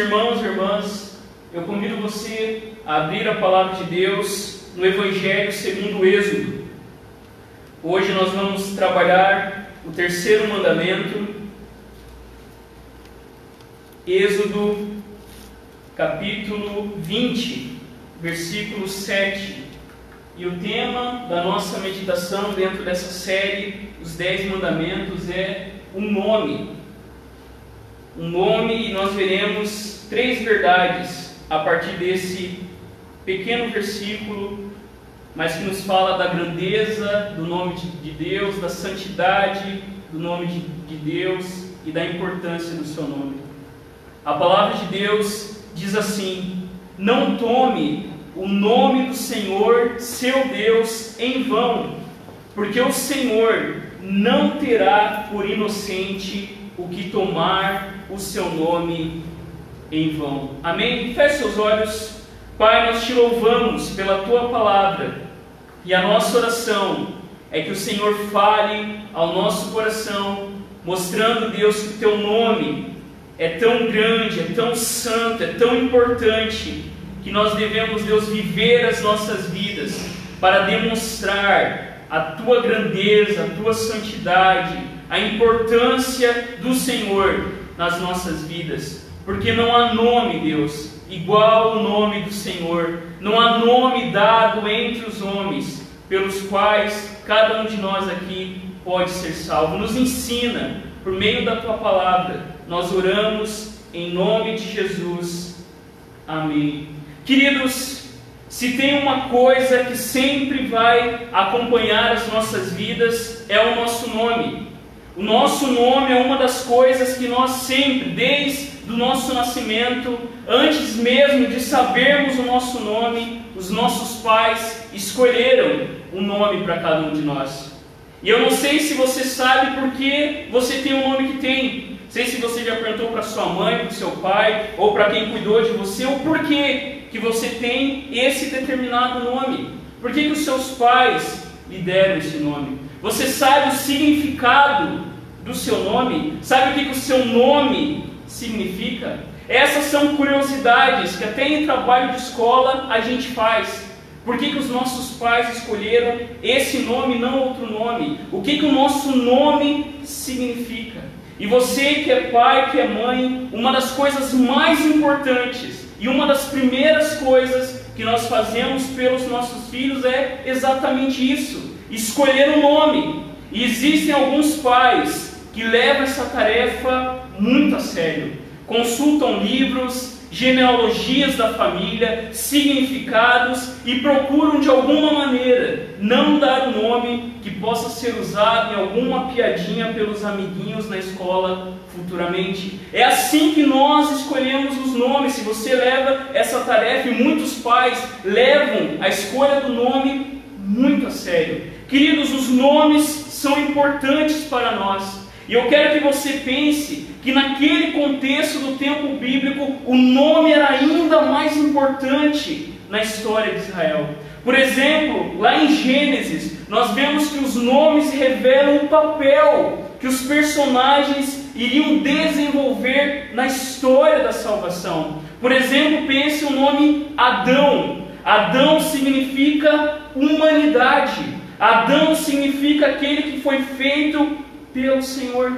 irmãos e irmãs, eu convido você a abrir a palavra de Deus no Evangelho segundo o Êxodo. Hoje nós vamos trabalhar o terceiro mandamento, Êxodo capítulo 20, versículo 7. E o tema da nossa meditação dentro dessa série, os Dez Mandamentos, é um nome. Um nome, e nós veremos três verdades a partir desse pequeno versículo, mas que nos fala da grandeza do nome de Deus, da santidade do nome de Deus e da importância do seu nome. A palavra de Deus diz assim: Não tome o nome do Senhor, seu Deus, em vão, porque o Senhor não terá por inocente o que tomar o seu nome em vão. Amém? Feche seus olhos. Pai, nós te louvamos pela tua palavra e a nossa oração é que o Senhor fale ao nosso coração, mostrando, Deus, que o teu nome é tão grande, é tão santo, é tão importante, que nós devemos, Deus, viver as nossas vidas para demonstrar a tua grandeza, a tua santidade, a importância do Senhor nas nossas vidas. Porque não há nome, Deus, igual ao nome do Senhor. Não há nome dado entre os homens pelos quais cada um de nós aqui pode ser salvo. Nos ensina por meio da tua palavra. Nós oramos em nome de Jesus. Amém. Queridos, se tem uma coisa que sempre vai acompanhar as nossas vidas, é o nosso nome. O nosso nome é uma das coisas que nós sempre, desde o nosso nascimento, antes mesmo de sabermos o nosso nome, os nossos pais escolheram um nome para cada um de nós. E eu não sei se você sabe por que você tem o nome que tem. Sei se você já perguntou para sua mãe, para seu pai, ou para quem cuidou de você, o porquê que você tem esse determinado nome. Por que, que os seus pais lhe deram esse nome? Você sabe o significado do seu nome? Sabe o que, que o seu nome significa? Essas são curiosidades que até em trabalho de escola a gente faz. Por que, que os nossos pais escolheram esse nome, não outro nome? O que, que o nosso nome significa? E você que é pai, que é mãe, uma das coisas mais importantes e uma das primeiras coisas que nós fazemos pelos nossos filhos é exatamente isso: escolher o um nome. E existem alguns pais que levam essa tarefa muito a sério. Consultam livros, genealogias da família, significados e procuram de alguma maneira não dar um nome que possa ser usado em alguma piadinha pelos amiguinhos na escola futuramente. É assim que nós escolhemos os nomes. Se você leva essa tarefa, e muitos pais levam a escolha do nome muito a sério. Queridos, os nomes são importantes para nós. E eu quero que você pense que naquele contexto do tempo bíblico, o nome era ainda mais importante na história de Israel. Por exemplo, lá em Gênesis, nós vemos que os nomes revelam o papel que os personagens iriam desenvolver na história da salvação. Por exemplo, pense o nome Adão. Adão significa humanidade. Adão significa aquele que foi feito pelo Senhor.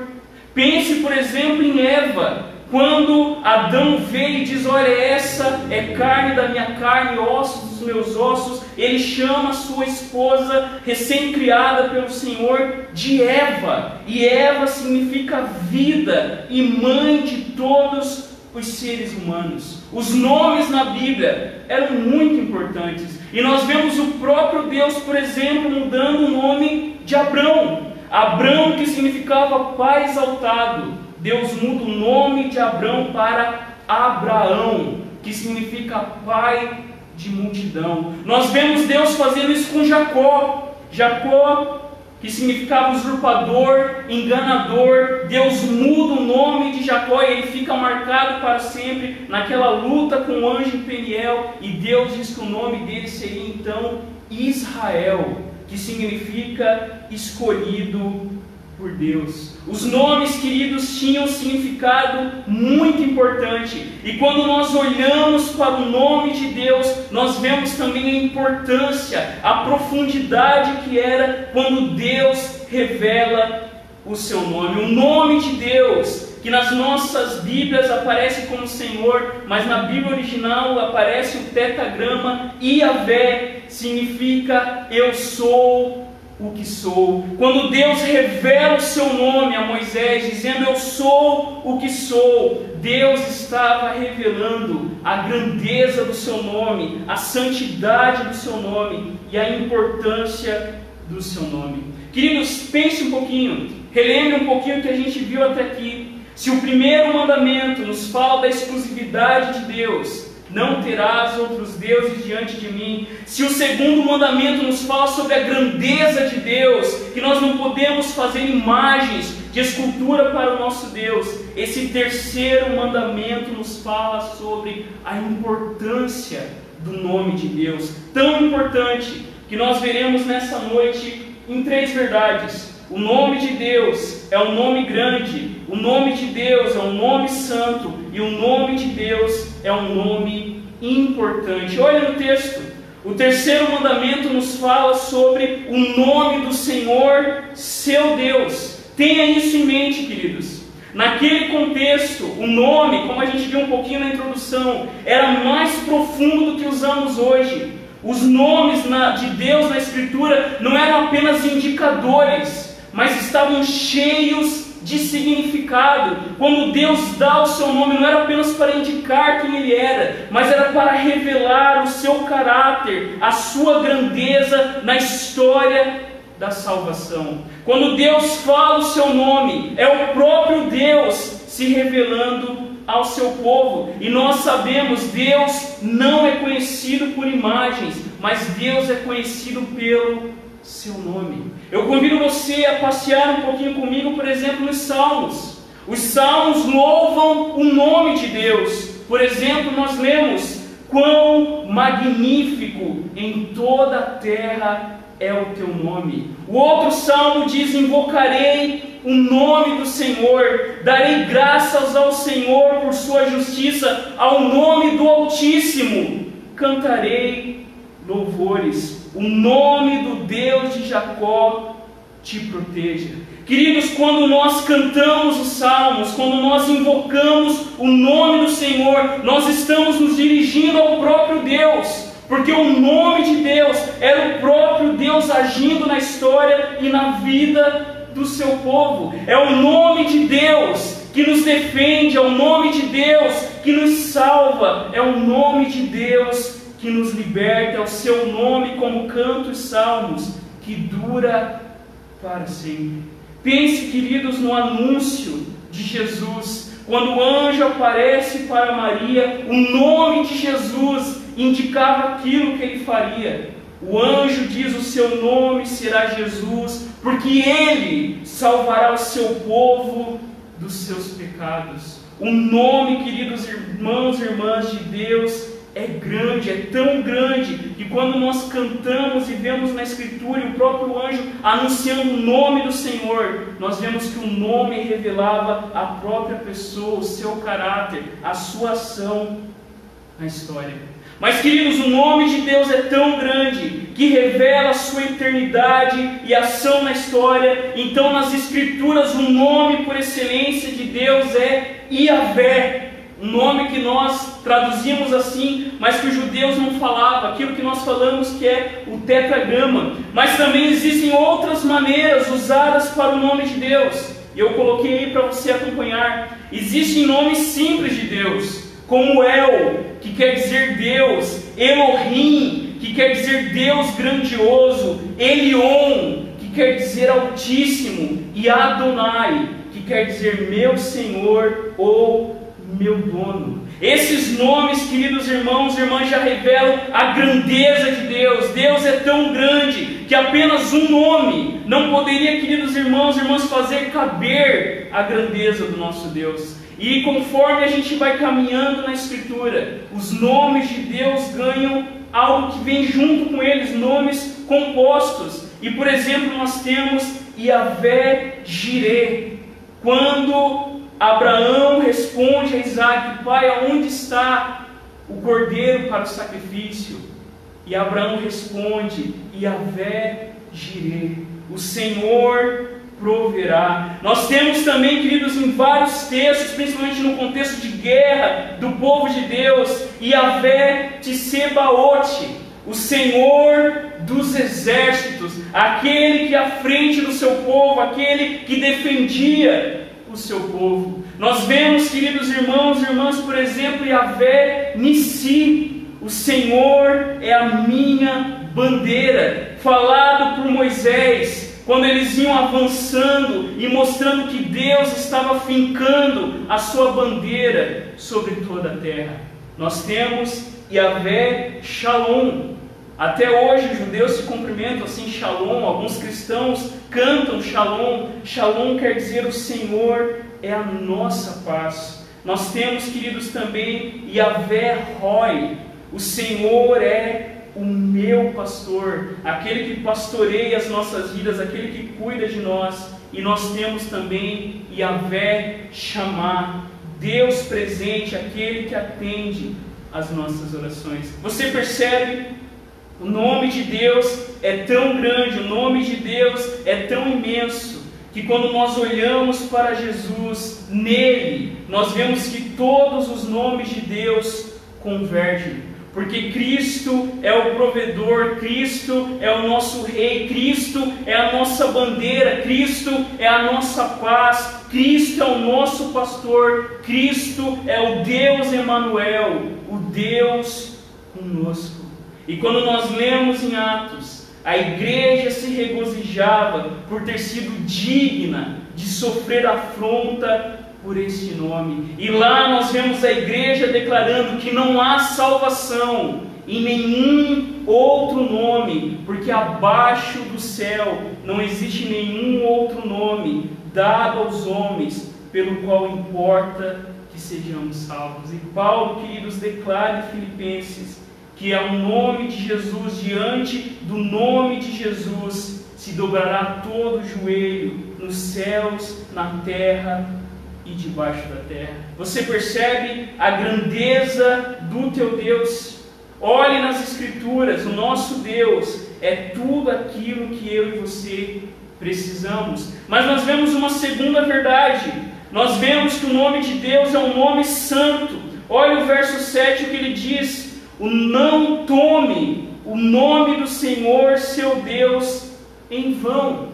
Pense, por exemplo, em Eva, quando Adão vê e diz: Olha, essa é carne da minha carne, ossos dos meus ossos. Ele chama sua esposa, recém-criada pelo Senhor, de Eva. E Eva significa vida e mãe de todos os seres humanos. Os nomes na Bíblia eram muito importantes. E nós vemos o próprio Deus, por exemplo, mudando o nome de Abrão. Abrão, que significava pai exaltado, Deus muda o nome de Abrão para Abraão, que significa pai de multidão. Nós vemos Deus fazendo isso com Jacó. Jacó, que significava usurpador, enganador, Deus muda o nome de Jacó e ele fica marcado para sempre naquela luta com o anjo Peniel. E Deus diz que o nome dele seria então Israel que significa escolhido por Deus. Os nomes, queridos, tinham significado muito importante. E quando nós olhamos para o nome de Deus, nós vemos também a importância, a profundidade que era quando Deus revela o seu nome. O nome de Deus, que nas nossas Bíblias aparece como Senhor, mas na Bíblia original aparece o tetagrama Iavé, significa eu sou o que sou. Quando Deus revela o seu nome a Moisés, dizendo eu sou o que sou, Deus estava revelando a grandeza do seu nome, a santidade do seu nome e a importância do seu nome. Queridos, pense um pouquinho, relembre um pouquinho o que a gente viu até aqui. Se o primeiro mandamento nos fala da exclusividade de Deus, não terás outros deuses diante de mim. Se o segundo mandamento nos fala sobre a grandeza de Deus, que nós não podemos fazer imagens de escultura para o nosso Deus, esse terceiro mandamento nos fala sobre a importância do nome de Deus, tão importante que nós veremos nessa noite em três verdades. O nome de Deus é um nome grande, o nome de Deus é um nome santo e o nome de Deus é um nome importante. Olha no texto. O terceiro mandamento nos fala sobre o nome do Senhor, seu Deus. Tenha isso em mente, queridos. Naquele contexto, o nome, como a gente viu um pouquinho na introdução, era mais profundo do que usamos hoje. Os nomes na, de Deus na Escritura não eram apenas indicadores, mas estavam cheios de significado. Quando Deus dá o seu nome, não era apenas para indicar quem Ele era, mas era para revelar o seu caráter, a sua grandeza na história da salvação. Quando Deus fala o seu nome, é o próprio Deus se revelando ao seu povo. E nós sabemos, Deus não é conhecido por imagens, mas Deus é conhecido pelo seu nome. Eu convido você a passear um pouquinho comigo, por exemplo, nos Salmos. Os Salmos louvam o nome de Deus. Por exemplo, nós lemos: Quão magnífico em toda a terra é o teu nome. O outro salmo diz: Invocarei o nome do Senhor, darei graças ao Senhor por sua justiça, ao nome do Altíssimo, cantarei louvores o nome do Deus de Jacó te proteja. Queridos, quando nós cantamos os salmos, quando nós invocamos o nome do Senhor, nós estamos nos dirigindo ao próprio Deus, porque o nome de Deus era o próprio Deus agindo na história e na vida do seu povo. É o nome de Deus que nos defende, é o nome de Deus que nos salva, é o nome de Deus que nos liberta, é o seu nome, como canto e salmos, que dura para sempre. Pense, queridos, no anúncio de Jesus. Quando o anjo aparece para Maria, o nome de Jesus indicava aquilo que ele faria. O anjo diz: O seu nome será Jesus, porque ele salvará o seu povo dos seus pecados. O nome, queridos irmãos e irmãs de Deus, é grande, é tão grande, que quando nós cantamos e vemos na Escritura e o próprio anjo anunciando o nome do Senhor, nós vemos que o nome revelava a própria pessoa, o seu caráter, a sua ação na história. Mas, queridos, o nome de Deus é tão grande que revela a sua eternidade e ação na história. Então, nas Escrituras, o nome por excelência de Deus é Iavé, um nome que nós traduzimos assim, mas que os judeus não falavam, aquilo que nós falamos que é o tetragrama. Mas também existem outras maneiras usadas para o nome de Deus, e eu coloquei aí para você acompanhar. Existem nomes simples de Deus, como El, que quer dizer Deus, Elohim, que quer dizer Deus grandioso, Elion, que quer dizer Altíssimo, e Adonai, que quer dizer meu Senhor ou meu dono. Esses nomes, queridos irmãos e irmãs, já revelam a grandeza de Deus. Deus é tão grande que apenas um nome não poderia, queridos irmãos e irmãs, fazer caber a grandeza do nosso Deus. E conforme a gente vai caminhando na Escritura, os nomes de Deus ganham algo que vem junto com eles, nomes compostos. E por exemplo, nós temos Yahvé Jireh. Quando Abraão responde a Isaac: Pai, aonde está o cordeiro para o sacrifício? E Abraão responde: Yahvé Jireh. O Senhor proverá. Nós temos também, queridos, em vários textos, principalmente no contexto de guerra do povo de Deus, Yahvé Tissebaote, o Senhor dos exércitos, aquele que à frente do seu povo, aquele que defendia o seu povo. Nós vemos, queridos irmãos e irmãs, por exemplo, Yahvé Nissi, o Senhor é a minha bandeira, falado por Moisés, quando eles iam avançando e mostrando que Deus estava fincando a sua bandeira sobre toda a terra. Nós temos Yahvé Shalom, até hoje os judeus se cumprimentam assim, Shalom. Alguns cristãos cantam Shalom. Shalom quer dizer o Senhor é a nossa paz. Nós temos, queridos, também Yahvé Roy. O Senhor é o meu pastor, aquele que pastoreia as nossas vidas, aquele que cuida de nós. E nós temos também Yahvé Chamar, Deus presente, aquele que atende as nossas orações. Você percebe o nome de Deus é tão grande, o nome de Deus é tão imenso, que quando nós olhamos para Jesus, nele, nós vemos que todos os nomes de Deus convergem. Porque Cristo é o provedor, Cristo é o nosso Rei, Cristo é a nossa bandeira, Cristo é a nossa paz, Cristo é o nosso pastor, Cristo é o Deus Emanuel, o Deus conosco. E quando nós lemos em Atos, a igreja se regozijava por ter sido digna de sofrer afronta por este nome. E lá nós vemos a igreja declarando que não há salvação em nenhum outro nome, porque abaixo do céu não existe nenhum outro nome dado aos homens pelo qual importa que sejamos salvos. E Paulo, queridos, declara em Filipenses que é o nome de Jesus, diante do nome de Jesus, se dobrará todo o joelho nos céus, na terra e debaixo da terra. Você percebe a grandeza do teu Deus? Olhe nas Escrituras, o nosso Deus é tudo aquilo que eu e você precisamos. Mas nós vemos uma segunda verdade. Nós vemos que o nome de Deus é um nome santo. Olha o verso 7 o que ele diz: o não tome o nome do Senhor seu Deus em vão.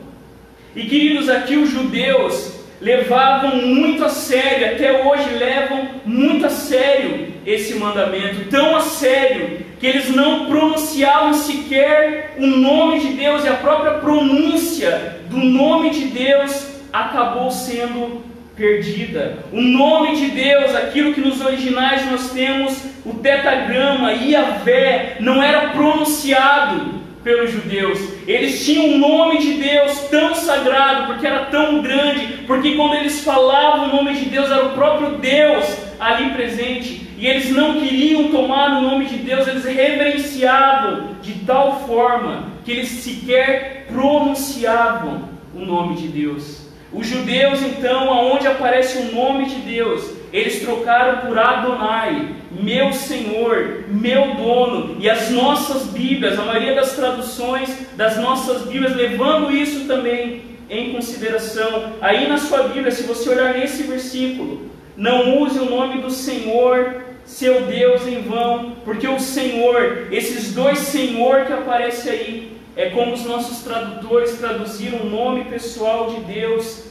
E queridos, aqui os judeus levavam muito a sério, até hoje levam muito a sério esse mandamento, tão a sério que eles não pronunciavam sequer o nome de Deus e a própria pronúncia do nome de Deus acabou sendo perdida. O nome de Deus, aquilo que nos originais nós temos, o tetagrama, Iavé, não era pronunciado pelos judeus. Eles tinham o nome de Deus tão sagrado, porque era tão grande, porque quando eles falavam o nome de Deus, era o próprio Deus ali presente. E eles não queriam tomar o nome de Deus, eles reverenciavam de tal forma que eles sequer pronunciavam o nome de Deus. Os judeus, então, aonde aparece o nome de Deus, eles trocaram por Adonai, meu Senhor, meu dono. E as nossas Bíblias, a maioria das traduções das nossas Bíblias, levando isso também em consideração. Aí na sua Bíblia, se você olhar nesse versículo, não use o nome do Senhor, seu Deus, em vão, porque o Senhor, esses dois Senhor que aparece aí, é como os nossos tradutores traduziram o nome pessoal de Deus,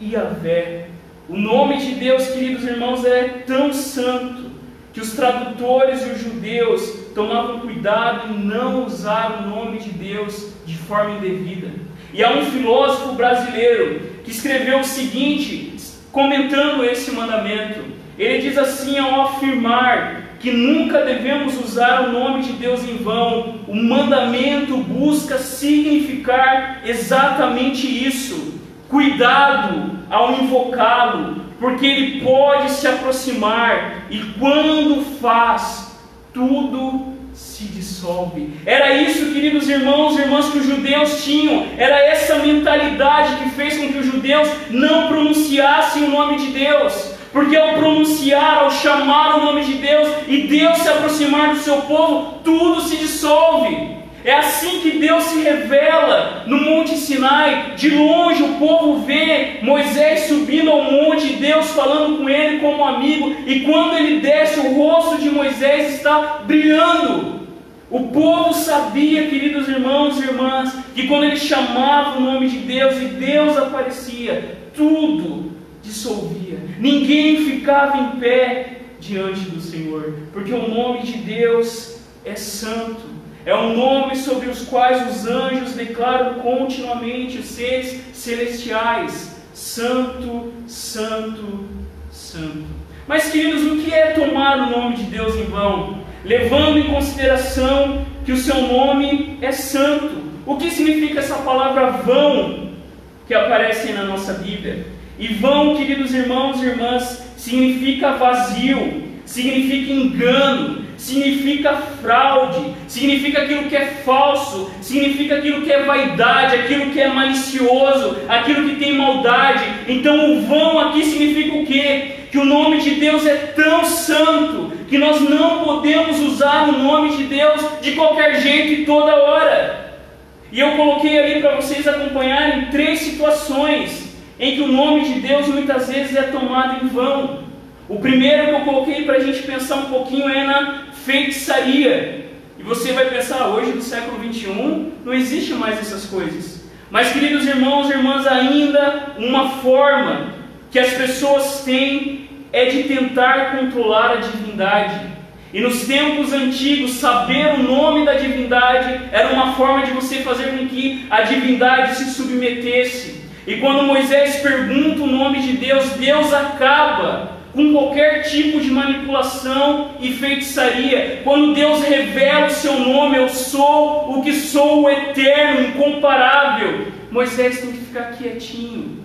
Iavé. O nome de Deus, queridos irmãos, é tão santo que os tradutores e os judeus tomavam cuidado em não usar o nome de Deus de forma indevida. E há um filósofo brasileiro que escreveu o seguinte, comentando esse mandamento. Ele diz assim ao afirmar que nunca devemos usar o nome de Deus em vão. O mandamento busca significar exatamente isso. Cuidado ao invocá-lo, porque ele pode se aproximar e quando faz, tudo se dissolve. Era isso, queridos irmãos e irmãs, que os judeus tinham. Era essa mentalidade que fez com que os judeus não pronunciassem o nome de Deus. Porque ao pronunciar, ao chamar o nome de Deus e Deus se aproximar do seu povo, tudo se dissolve. É assim que Deus se revela no Monte Sinai. De longe o povo vê Moisés subindo ao monte, Deus falando com ele como amigo, e quando ele desce, o rosto de Moisés está brilhando. O povo sabia, queridos irmãos e irmãs, que quando ele chamava o nome de Deus e Deus aparecia, tudo dissolvia. Ninguém ficava em pé diante do Senhor, porque o nome de Deus é santo. É o nome sobre os quais os anjos declaram continuamente os seres celestiais: Santo, Santo, Santo. Mas, queridos, o que é tomar o nome de Deus em vão? Levando em consideração que o seu nome é santo. O que significa essa palavra vão que aparece na nossa Bíblia? E vão, queridos irmãos e irmãs, significa vazio, significa engano, significa fraude, significa aquilo que é falso, significa aquilo que é vaidade, aquilo que é malicioso, aquilo que tem maldade. Então o vão aqui significa o quê? Que o nome de Deus é tão santo que nós não podemos usar o nome de Deus de qualquer jeito e toda hora. E eu coloquei ali para vocês acompanharem três situações em que o nome de Deus muitas vezes é tomado em vão. O primeiro que eu coloquei para a gente pensar um pouquinho é na feitiçaria. E você vai pensar, hoje no século 21 não existe mais essas coisas. Mas, queridos irmãos e irmãs, ainda uma forma que as pessoas têm é de tentar controlar a divindade. E nos tempos antigos, saber o nome da divindade era uma forma de você fazer com que a divindade se submetesse. E quando Moisés pergunta o nome de Deus, Deus acaba com qualquer tipo de manipulação e feitiçaria. Quando Deus revela o seu nome, eu sou o que sou, o eterno, incomparável. Moisés tem que ficar quietinho.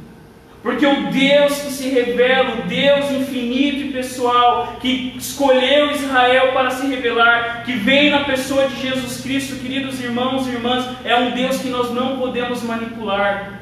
Porque o Deus que se revela, o Deus infinito e pessoal, que escolheu Israel para se revelar, que vem na pessoa de Jesus Cristo, queridos irmãos e irmãs, é um Deus que nós não podemos manipular.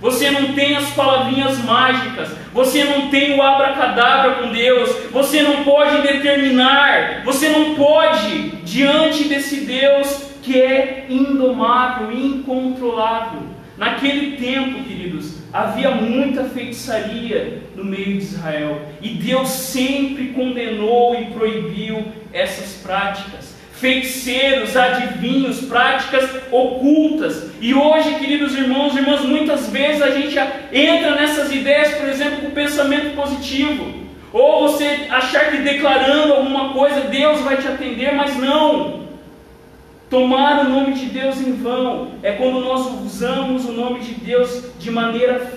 Você não tem as palavrinhas mágicas, você não tem o abracadabra com Deus, você não pode determinar, você não pode, diante desse Deus que é indomável, incontrolável. Naquele tempo, queridos, havia muita feitiçaria no meio de Israel, e Deus sempre condenou e proibiu essas práticas feiticeiros, adivinhos, práticas ocultas. E hoje, queridos irmãos e irmãs, muitas vezes a gente entra nessas ideias, por exemplo, com pensamento positivo. Ou você achar que declarando alguma coisa Deus vai te atender, mas não. Tomar o nome de Deus em vão é quando nós usamos o nome de Deus de maneira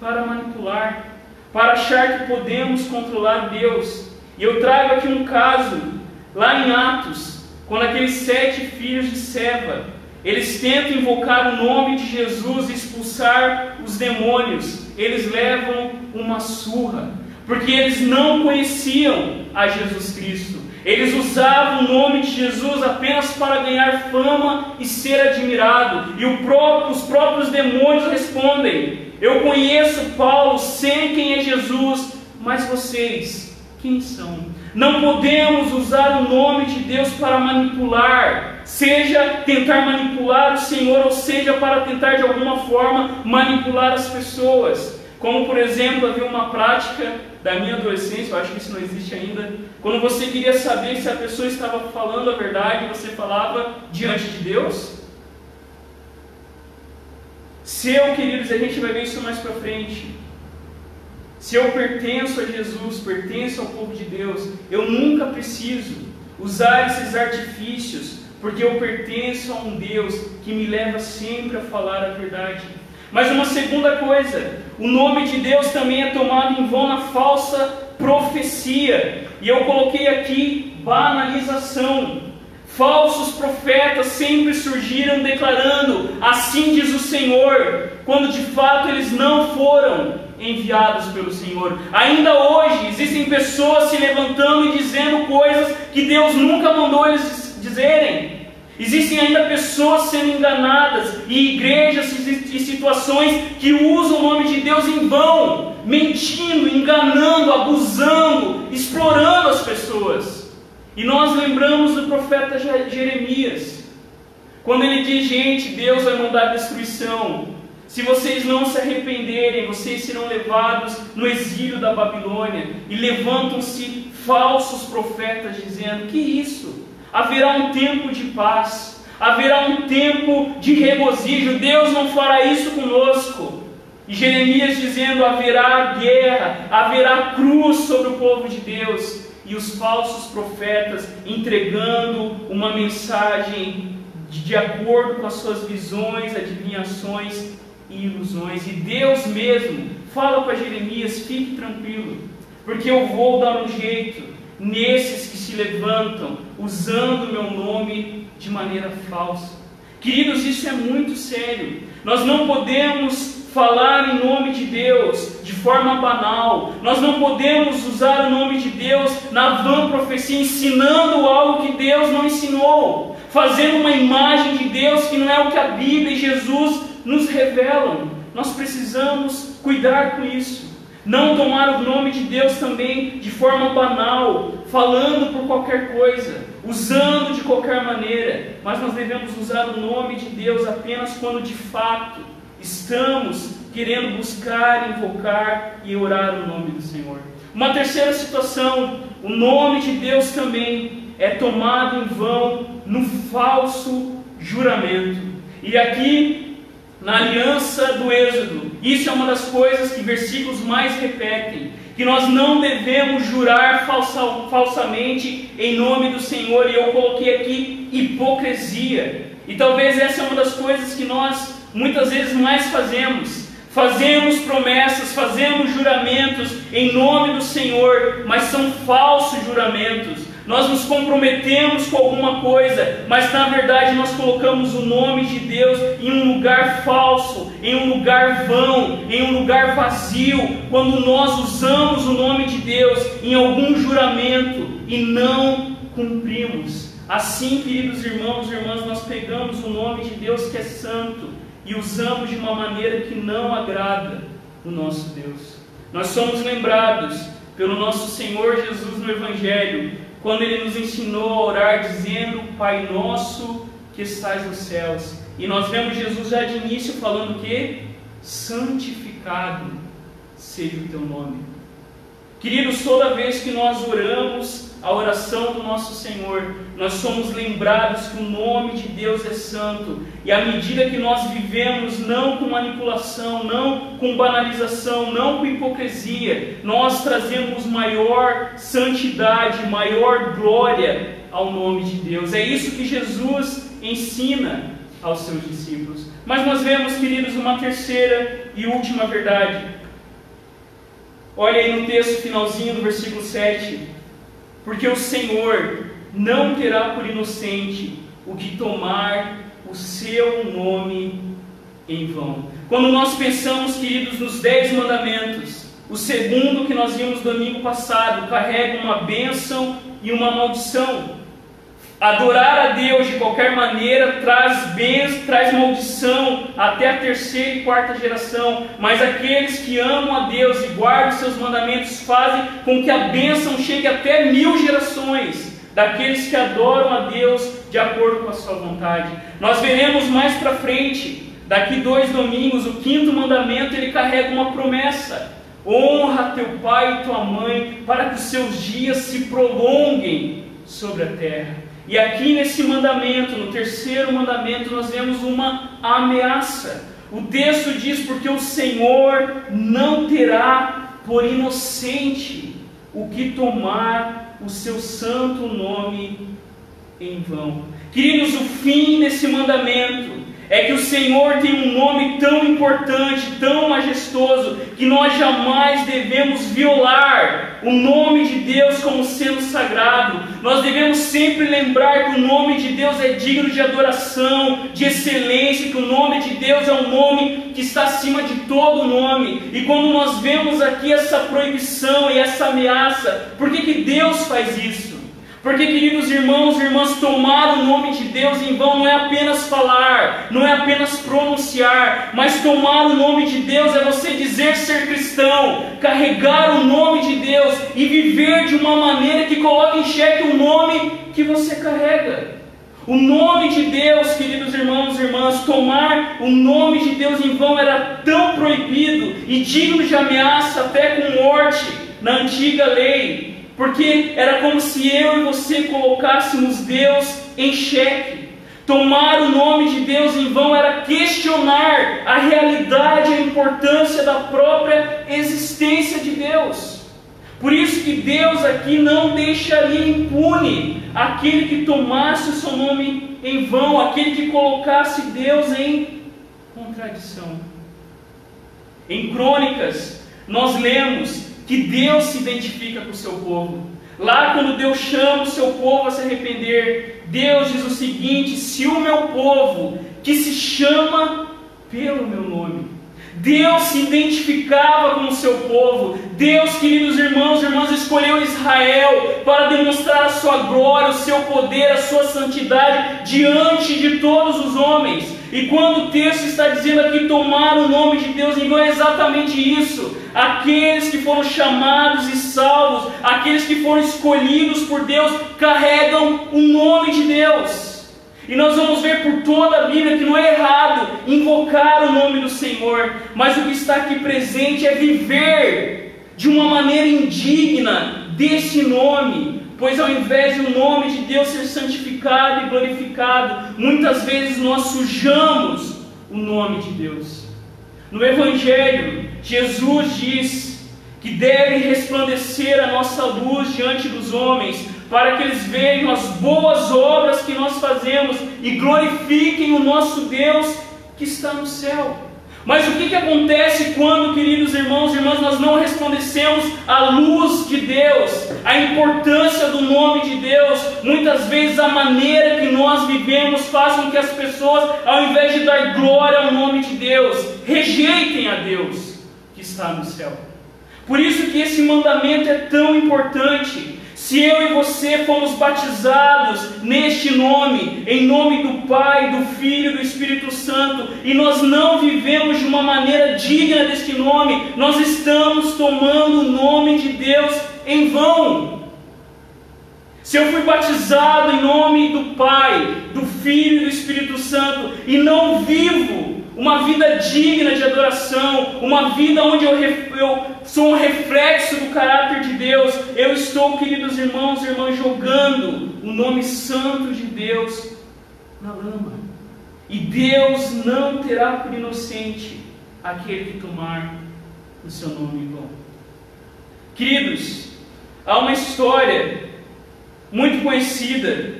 para manipular, para achar que podemos controlar Deus. E eu trago aqui um caso Lá em Atos, quando aqueles sete filhos de Seba, eles tentam invocar o nome de Jesus e expulsar os demônios, eles levam uma surra, porque eles não conheciam a Jesus Cristo. Eles usavam o nome de Jesus apenas para ganhar fama e ser admirado. E próprio, os próprios demônios respondem: Eu conheço Paulo, sei quem é Jesus, mas vocês, quem são? Não podemos usar o nome de Deus para manipular, seja tentar manipular o Senhor, ou seja para tentar de alguma forma manipular as pessoas. Como por exemplo, havia uma prática da minha adolescência, eu acho que isso não existe ainda. Quando você queria saber se a pessoa estava falando a verdade, você falava diante de Deus. Seu, queridos, a gente vai ver isso mais para frente. Se eu pertenço a Jesus, pertenço ao povo de Deus, eu nunca preciso usar esses artifícios, porque eu pertenço a um Deus que me leva sempre a falar a verdade. Mas uma segunda coisa, o nome de Deus também é tomado em vão na falsa profecia. E eu coloquei aqui banalização. Falsos profetas sempre surgiram declarando: Assim diz o Senhor, quando de fato eles não foram enviados pelo Senhor. Ainda hoje existem pessoas se levantando e dizendo coisas que Deus nunca mandou eles dizerem. Existem ainda pessoas sendo enganadas e igrejas e situações que usam o nome de Deus em vão, mentindo, enganando, abusando, explorando as pessoas. E nós lembramos do profeta Jeremias, quando ele diz: Gente, Deus vai mandar destruição. Se vocês não se arrependerem, vocês serão levados no exílio da Babilônia. E levantam-se falsos profetas dizendo: Que isso? haverá um tempo de paz, haverá um tempo de regozijo. Deus não fará isso conosco. E Jeremias dizendo: haverá guerra, haverá cruz sobre o povo de Deus. E os falsos profetas entregando uma mensagem de, acordo com as suas visões, adivinhações e ilusões. E Deus mesmo fala para Jeremias: fique tranquilo, porque eu vou dar um jeito nesses que se levantam usando o meu nome de maneira falsa. Queridos, isso é muito sério. Nós não podemos falar em nome de Deus de forma banal. Nós não podemos usar o nome de Deus na vã profecia, ensinando algo que Deus não ensinou, fazendo uma imagem de Deus que não é o que a Bíblia e Jesus nos revelam. Nós precisamos cuidar com isso. Não tomar o nome de Deus também de forma banal, falando por qualquer coisa, usando de qualquer maneira, mas nós devemos usar o nome de Deus apenas quando de fato estamos querendo buscar, invocar e orar o nome do Senhor. Uma terceira situação, o nome de Deus também é tomado em vão no falso juramento. E aqui na aliança do Êxodo. Isso é uma das coisas que versículos mais repetem: que nós não devemos jurar falsa, falsamente em nome do Senhor, e eu coloquei aqui hipocrisia. E talvez essa é uma das coisas que nós muitas vezes mais fazemos. Fazemos promessas, fazemos juramentos em nome do Senhor, mas são falsos juramentos nós nos comprometemos com alguma coisa, mas na verdade nós colocamos o nome de Deus em um lugar falso, em um lugar vão, em um lugar vazio, quando nós usamos o nome de Deus em algum juramento e não cumprimos. Assim, queridos irmãos e irmãs, nós pegamos o nome de Deus que é santo e usamos de uma maneira que não agrada o nosso Deus. Nós somos lembrados pelo nosso Senhor Jesus no Evangelho quando ele nos ensinou a orar dizendo: Pai nosso que estás nos céus. E nós vemos Jesus já de início falando que santificado seja o teu nome. Queridos, toda vez que nós oramos a oração do nosso Senhor, nós somos lembrados que o nome de Deus é santo, e à medida que nós vivemos não com manipulação, não com banalização, não com hipocrisia, nós trazemos maior santidade, maior glória ao nome de Deus. É isso que Jesus ensina aos seus discípulos. Mas nós vemos, queridos, uma terceira e última verdade. Olha aí no texto finalzinho do versículo 7 porque o Senhor não terá por inocente o que tomar o seu nome em vão. Quando nós pensamos, queridos, nos dez mandamentos, o segundo que nós vimos domingo passado carrega uma bênção e uma maldição. Adorar a Deus de qualquer maneira traz bens, traz maldição até a terceira e quarta geração, mas aqueles que amam a Deus e guardam seus mandamentos fazem com que a bênção chegue até mil gerações daqueles que adoram a Deus de acordo com a sua vontade. Nós veremos mais para frente, daqui dois domingos, o quinto mandamento ele carrega uma promessa. Honra teu pai e tua mãe para que os seus dias se prolonguem sobre a terra. E aqui nesse mandamento, no terceiro mandamento, nós vemos uma ameaça. O texto diz: Porque o Senhor não terá por inocente o que tomar o seu santo nome em vão. Queridos, o fim desse mandamento é que o Senhor tem um nome tão importante, tão majestoso, que nós jamais devemos violar o nome de Deus como sendo sagrado. Nós devemos sempre lembrar que o nome de Deus é digno de adoração, de excelência, que o nome de Deus é um nome que está acima de todo nome. E quando nós vemos aqui essa proibição e essa ameaça, por que, que Deus faz isso? Porque, queridos irmãos e irmãs, tomar o nome de Deus em vão não é apenas falar, não é apenas pronunciar, mas tomar o nome de Deus é você dizer ser cristão, carregar o nome de Deus e viver de uma maneira que coloque em xeque o nome que você carrega. O nome de Deus, queridos irmãos e irmãs, tomar o nome de Deus em vão era tão proibido e digno de ameaça até com morte na antiga lei porque era como se eu e você colocássemos Deus em xeque. Tomar o nome de Deus em vão era questionar a realidade e a importância da própria existência de Deus. Por isso que Deus aqui não deixaria impune aquele que tomasse o seu nome em vão, aquele que colocasse Deus em contradição. Em Crônicas, nós lemos que Deus se identifica com o seu povo. Lá, quando Deus chama o seu povo a se arrepender, Deus diz o seguinte: se o meu povo, que se chama pelo meu nome, Deus se identificava com o seu povo. Deus, queridos irmãos e irmãs, escolheu Israel para demonstrar a sua glória, o seu poder, a sua santidade diante de todos os homens. E quando o texto está dizendo aqui tomar o nome de Deus, então é exatamente isso. Aqueles que foram chamados e salvos, aqueles que foram escolhidos por Deus, carregam o nome de Deus. E nós vamos ver por toda a Bíblia que não é errado invocar o nome do Senhor, mas o que está aqui presente é viver de uma maneira indigna desse nome, pois ao invés de o nome de Deus ser santificado e glorificado, muitas vezes nós sujamos o nome de Deus. No Evangelho, Jesus diz que deve resplandecer a nossa luz diante dos homens, para que eles vejam as boas obras que nós fazemos e glorifiquem o nosso Deus que está no céu. Mas o que, que acontece quando, queridos irmãos e irmãs, nós não resplandecemos a luz de Deus, a importância do nome de Deus? Muitas vezes a maneira que nós vivemos faz com que as pessoas, ao invés de dar glória ao nome de Deus, rejeitem a Deus que está no céu. Por isso que esse mandamento é tão importante. Se eu e você fomos batizados neste nome, em nome do Pai, do Filho e do Espírito Santo, e nós não vivemos de uma maneira digna deste nome, nós estamos tomando o nome de Deus em vão. Se eu fui batizado em nome do Pai, do Filho e do Espírito Santo, e não vivo uma vida digna de adoração, uma vida onde eu, eu, sou um reflexo do caráter de Deus. Eu estou, queridos irmãos e irmãs, jogando o nome santo de Deus na lama. E Deus não terá por inocente aquele que tomar o seu nome vão. Queridos, há uma história muito conhecida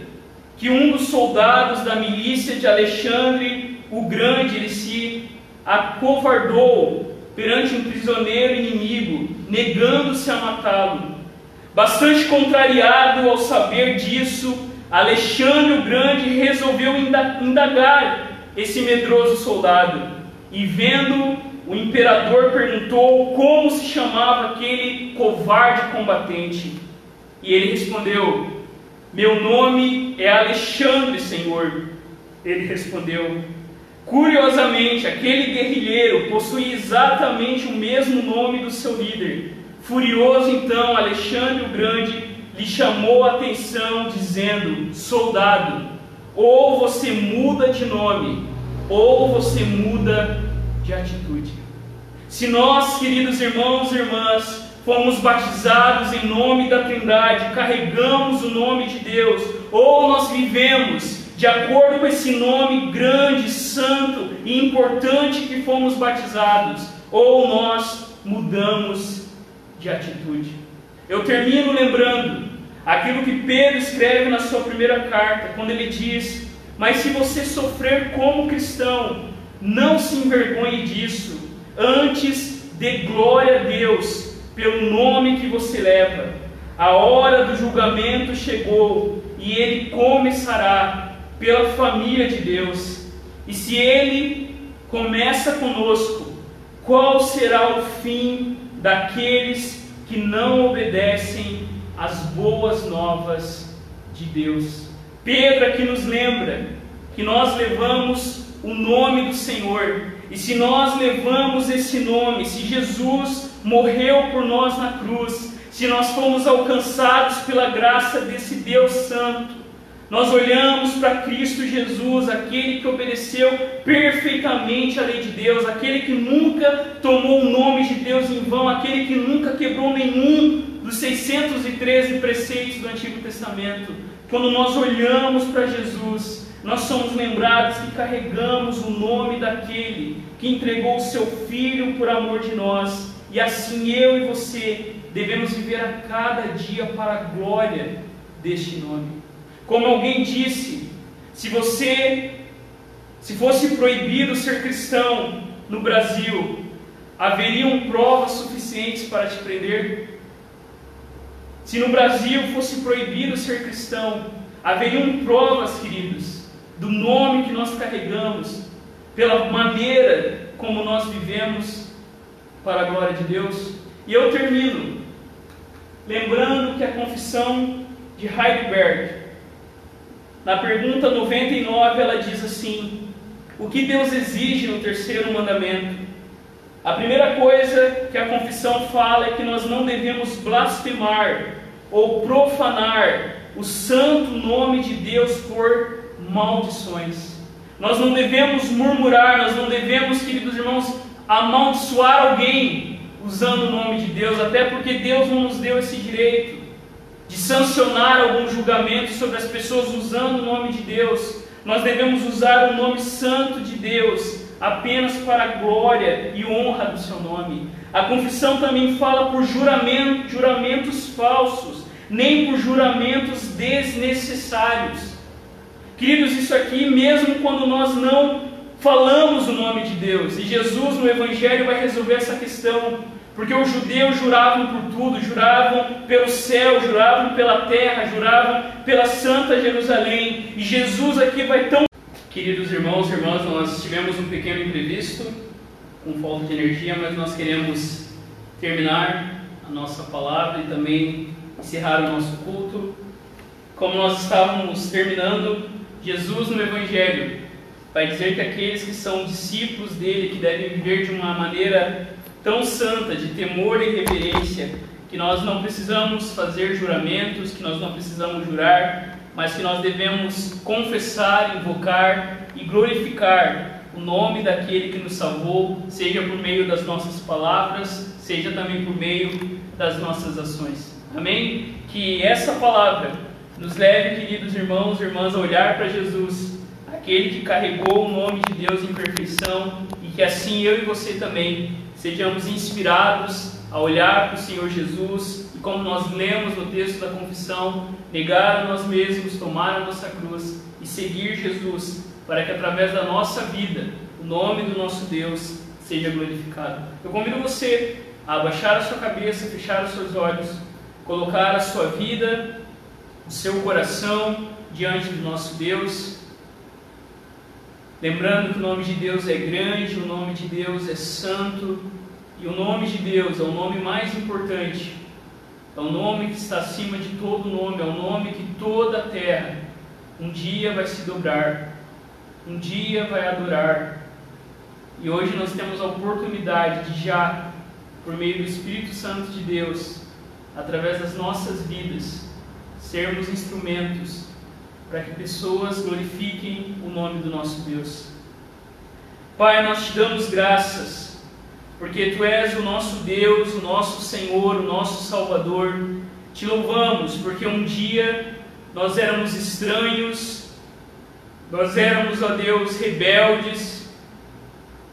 que um dos soldados da milícia de Alexandre o grande ele se acovardou perante um prisioneiro inimigo, negando-se a matá-lo. Bastante contrariado ao saber disso, Alexandre o Grande resolveu indagar esse medroso soldado. E vendo, o imperador perguntou como se chamava aquele covarde combatente. E ele respondeu: Meu nome é Alexandre, senhor. Ele respondeu: Curiosamente, aquele guerrilheiro possui exatamente o mesmo nome do seu líder. Furioso, então, Alexandre o Grande lhe chamou a atenção, dizendo: Soldado, ou você muda de nome, ou você muda de atitude. Se nós, queridos irmãos e irmãs, fomos batizados em nome da Trindade, carregamos o nome de Deus, ou nós vivemos de acordo com esse nome grande, santo e importante que fomos batizados, ou nós mudamos de atitude. Eu termino lembrando aquilo que Pedro escreve na sua primeira carta, quando ele diz: Mas se você sofrer como cristão, não se envergonhe disso, antes dê glória a Deus pelo nome que você leva. A hora do julgamento chegou e ele começará pela família de Deus. E se Ele começa conosco, qual será o fim daqueles que não obedecem às boas novas de Deus. Pedro aqui nos lembra que nós levamos o nome do Senhor. E se nós levamos esse nome, se Jesus morreu por nós na cruz, se nós fomos alcançados pela graça desse Deus Santo, nós olhamos para Cristo Jesus, aquele que obedeceu perfeitamente a lei de Deus, aquele que nunca tomou o nome de Deus em vão, aquele que nunca quebrou nenhum dos 613 preceitos do Antigo Testamento. Quando nós olhamos para Jesus, nós somos lembrados que carregamos o nome daquele que entregou o seu Filho por amor de nós, e assim eu e você devemos viver a cada dia para a glória deste nome. Como alguém disse, se você se fosse proibido ser cristão no Brasil, haveriam provas suficientes para te prender? Se no Brasil fosse proibido ser cristão, haveriam provas, queridos, do nome que nós carregamos, pela maneira como nós vivemos para a glória de Deus. E eu termino lembrando que a confissão de Heidelberg na pergunta 99, ela diz assim: O que Deus exige no terceiro mandamento? A primeira coisa que a confissão fala é que nós não devemos blasfemar ou profanar o santo nome de Deus por maldições. Nós não devemos murmurar, nós não devemos, queridos irmãos, amaldiçoar alguém usando o nome de Deus, até porque Deus não nos deu esse direito de sancionar algum julgamento sobre as pessoas usando o nome de Deus. Nós devemos usar o nome santo de Deus apenas para a glória e honra do seu nome. A confissão também fala por juramento, juramentos falsos, nem por juramentos desnecessários. Queridos, isso aqui, mesmo quando nós não falamos o nome de Deus, e Jesus no Evangelho vai resolver essa questão. Porque os judeus juravam por tudo, juravam pelo céu, juravam pela terra, juravam pela Santa Jerusalém. E Jesus aqui vai tão. Queridos irmãos e irmãs, nós tivemos um pequeno imprevisto, com falta de energia, mas nós queremos terminar a nossa palavra e também encerrar o nosso culto. Como nós estávamos terminando, Jesus no Evangelho vai dizer que aqueles que são discípulos dele, que devem viver de uma maneira tão santa, de temor e reverência, que nós não precisamos fazer juramentos, que nós não precisamos jurar, mas que nós devemos confessar, invocar e glorificar o nome daquele que nos salvou, seja por meio das nossas palavras, seja também por meio das nossas ações. Amém? Que essa palavra nos leve, queridos irmãos e irmãs, a olhar para Jesus, aquele que carregou o nome de Deus em perfeição, e que assim eu e você também sejamos inspirados a olhar para o Senhor Jesus e, como nós lemos no texto da confissão, negar a nós mesmos, tomar a nossa cruz e seguir Jesus, para que através da nossa vida o nome do nosso Deus seja glorificado. Eu convido você a abaixar a sua cabeça, fechar os seus olhos, colocar a sua vida, o seu coração diante do nosso Deus. Lembrando que o nome de Deus é grande, o nome de Deus é santo, e o nome de Deus é o nome mais importante, é o nome que está acima de todo nome, é o nome que toda a terra um dia vai se dobrar, um dia vai adorar. E hoje nós temos a oportunidade de já, por meio do Espírito Santo de Deus, através das nossas vidas, sermos instrumentos para que pessoas glorifiquem o nome do nosso Deus. Pai, nós te damos graças, porque Tu és o nosso Deus, o nosso Senhor, o nosso Salvador. Te louvamos, porque um dia nós éramos estranhos, nós éramos, ó Deus, rebeldes,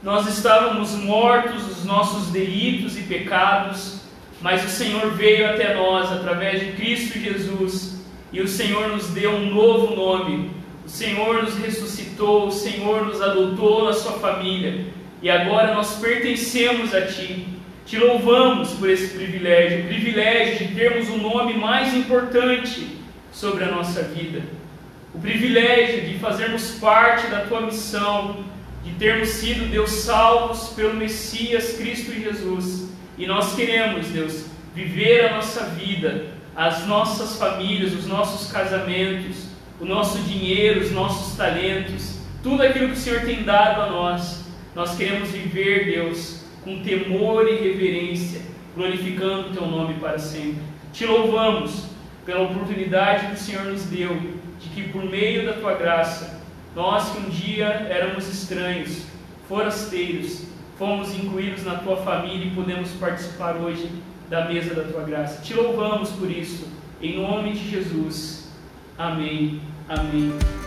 nós estávamos mortos dos nossos delitos e pecados, mas o Senhor veio até nós através de Cristo Jesus e o Senhor nos deu um novo nome. O Senhor nos ressuscitou, o Senhor nos adotou na sua família. E agora nós pertencemos a Ti. Te louvamos por esse privilégio, o privilégio de termos o nome mais importante sobre a nossa vida. O privilégio de fazermos parte da Tua missão, de termos sido, Deus, salvos pelo Messias Cristo Jesus. E nós queremos, Deus, viver a nossa vida as nossas famílias, os nossos casamentos, o nosso dinheiro, os nossos talentos, tudo aquilo que o Senhor tem dado a nós. Nós queremos viver, Deus, com temor e reverência, glorificando o Teu nome para sempre. Te louvamos pela oportunidade que o Senhor nos deu, de que por meio da Tua graça, nós que um dia éramos estranhos, forasteiros, fomos incluídos na Tua família e podemos participar hoje da mesa da Tua graça. Te louvamos por isso, em nome de Jesus. Amém. Amém.